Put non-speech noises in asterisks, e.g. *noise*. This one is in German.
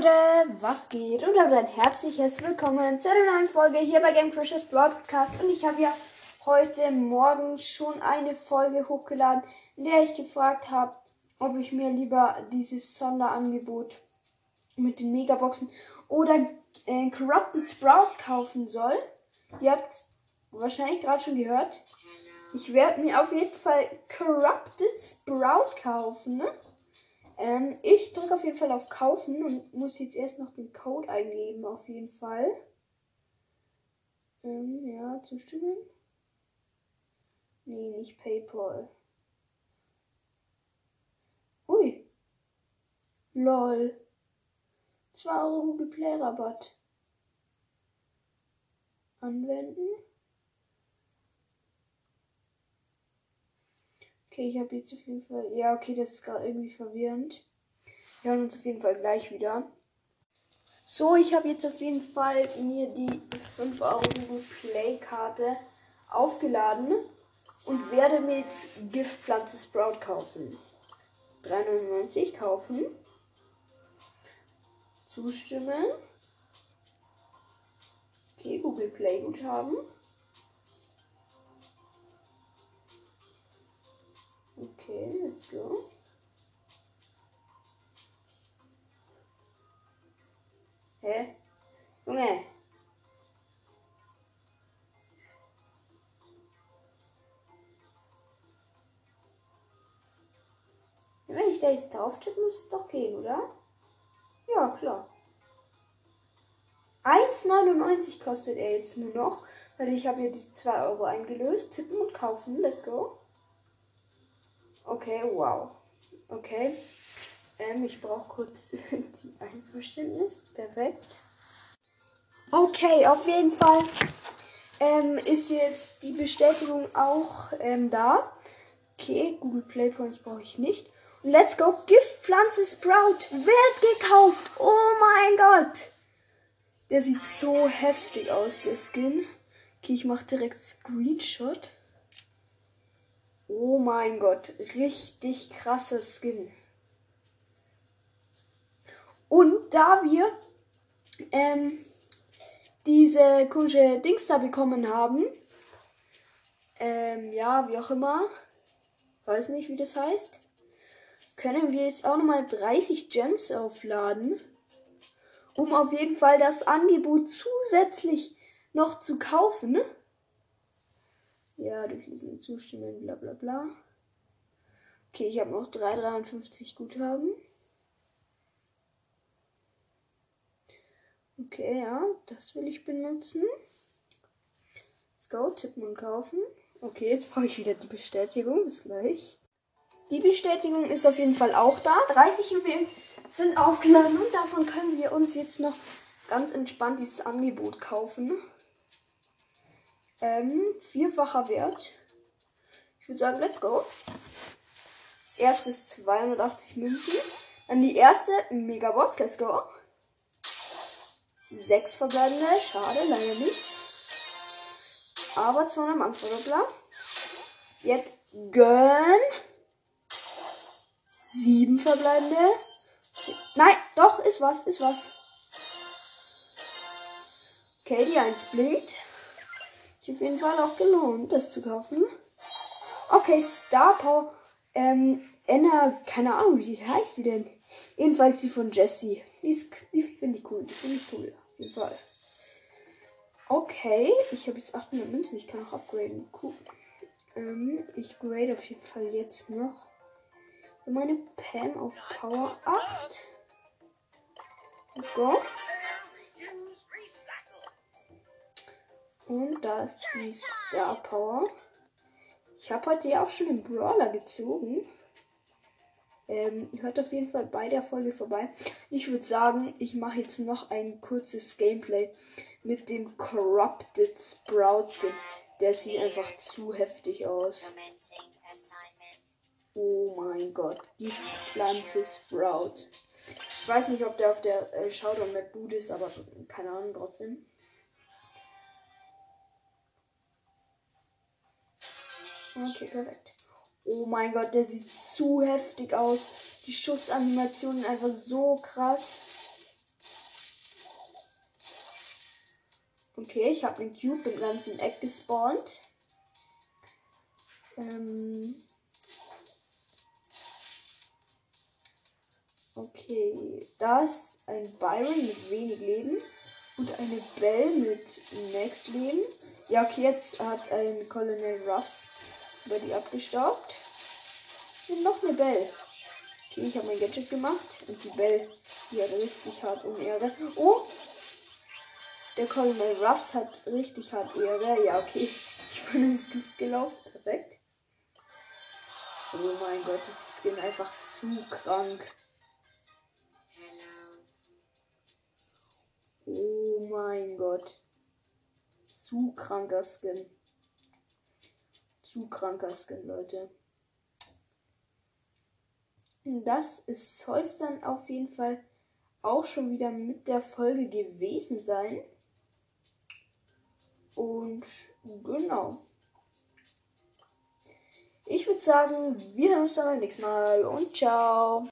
Leute, was geht? Und ein herzliches Willkommen zu einer neuen Folge hier bei Game Crashers Broadcast. Und ich habe ja heute Morgen schon eine Folge hochgeladen, in der ich gefragt habe, ob ich mir lieber dieses Sonderangebot mit den Megaboxen oder äh, Corrupted Sprout kaufen soll. Ihr habt wahrscheinlich gerade schon gehört. Ich werde mir auf jeden Fall Corrupted Sprout kaufen. Ne? Ähm, ich drücke auf jeden Fall auf Kaufen und muss jetzt erst noch den Code eingeben, auf jeden Fall. Ähm, ja, zustimmen. Nee, nicht PayPal. Ui. Lol. 2 Euro Google Play Rabatt. Anwenden. Okay, ich habe jetzt auf jeden Fall. Ja, okay, das ist gerade irgendwie verwirrend. Wir hören uns auf jeden Fall gleich wieder. So, ich habe jetzt auf jeden Fall mir die 5 Euro Google Play Karte aufgeladen und werde mir jetzt Giftpflanze Sprout kaufen. 3,99 kaufen. Zustimmen. Okay, Google Play Guthaben. Okay, Junge. Wenn ich da jetzt drauf tippe, muss es doch gehen, oder? Ja, klar. 1,99 kostet er jetzt nur noch, weil ich habe ja die 2 Euro eingelöst. Tippen und kaufen. Let's go. Okay, wow. Okay. Ähm, ich brauche kurz *laughs* die Einverständnis. Perfekt. Okay, auf jeden Fall ähm, ist jetzt die Bestätigung auch ähm, da. Okay, Google Play Points brauche ich nicht. Und let's go. Giftpflanze Sprout wird gekauft. Oh mein Gott. Der sieht so heftig aus, der Skin. Okay, ich mache direkt Screenshot. Oh mein Gott, richtig krasser Skin. Und da wir ähm, diese komische Dings da bekommen haben, ähm, ja, wie auch immer, weiß nicht, wie das heißt, können wir jetzt auch nochmal 30 Gems aufladen, um auf jeden Fall das Angebot zusätzlich noch zu kaufen. Ja, durchlesen zustimmen, bla bla bla. Okay, ich habe noch 3,53 Guthaben. Okay, ja, das will ich benutzen. Let's go, tippen kaufen. Okay, jetzt brauche ich wieder die Bestätigung. Bis gleich. Die Bestätigung ist auf jeden Fall auch da. 30 Juwelen sind aufgeladen und davon können wir uns jetzt noch ganz entspannt dieses Angebot kaufen. Ähm, vierfacher Wert. Ich würde sagen, let's go. Das erste ist 280 Münzen. Dann die erste Megabox, let's go. Sechs verbleibende, schade, leider nichts. Aber 200 Mann Verdoppler. Jetzt gönn. Sieben verbleibende. Nein, doch, ist was, ist was. Okay, die 1 blinkt. Ist auf jeden Fall auch gelohnt, das zu kaufen. Okay, Star Power. Ähm, Enna, keine Ahnung, wie heißt sie denn? Jedenfalls die von Jessie. Die, die finde ich cool. Die finde ich cool. Jeden Fall. Okay, ich habe jetzt 800 Münzen. Ich kann auch upgraden. Cool. Ähm, ich grade auf jeden Fall jetzt noch meine Pam auf Power 8. Let's go. Und da ist die Star Power. Ich habe heute ja auch schon den Brawler gezogen. Ähm, hört auf jeden Fall bei der Folge vorbei. Ich würde sagen, ich mache jetzt noch ein kurzes Gameplay mit dem Corrupted Sprout Skin. Der sieht einfach zu heftig aus. Oh mein Gott, die Pflanze Sprout. Ich weiß nicht, ob der auf der äh, Showdown Map gut ist, aber keine Ahnung trotzdem. Okay, perfekt. Oh mein Gott, der sieht zu heftig aus. Die Schussanimationen einfach so krass. Okay, ich habe einen Cube im ganzen Eck gespawnt. Ähm okay, das ist ein Byron mit wenig Leben und eine Belle mit Next Leben. Ja, okay, jetzt hat ein Colonel Ruffs über die abgestaubt. Und noch eine Bell. Okay, ich habe mein Gadget gemacht und die Bell, die hat richtig hart um Ehre. Oh! Der Colonel Ruffs hat richtig hart Ehre. Ja, okay. *laughs* Ich bin ins Gift gelaufen. Perfekt. Oh mein Gott, das Skin einfach zu krank. Oh mein Gott. Zu kranker Skin. Zu kranker Skin, Leute. Das soll es dann auf jeden Fall auch schon wieder mit der Folge gewesen sein. Und genau. Ich würde sagen, wir hören uns dann beim nächsten Mal und ciao.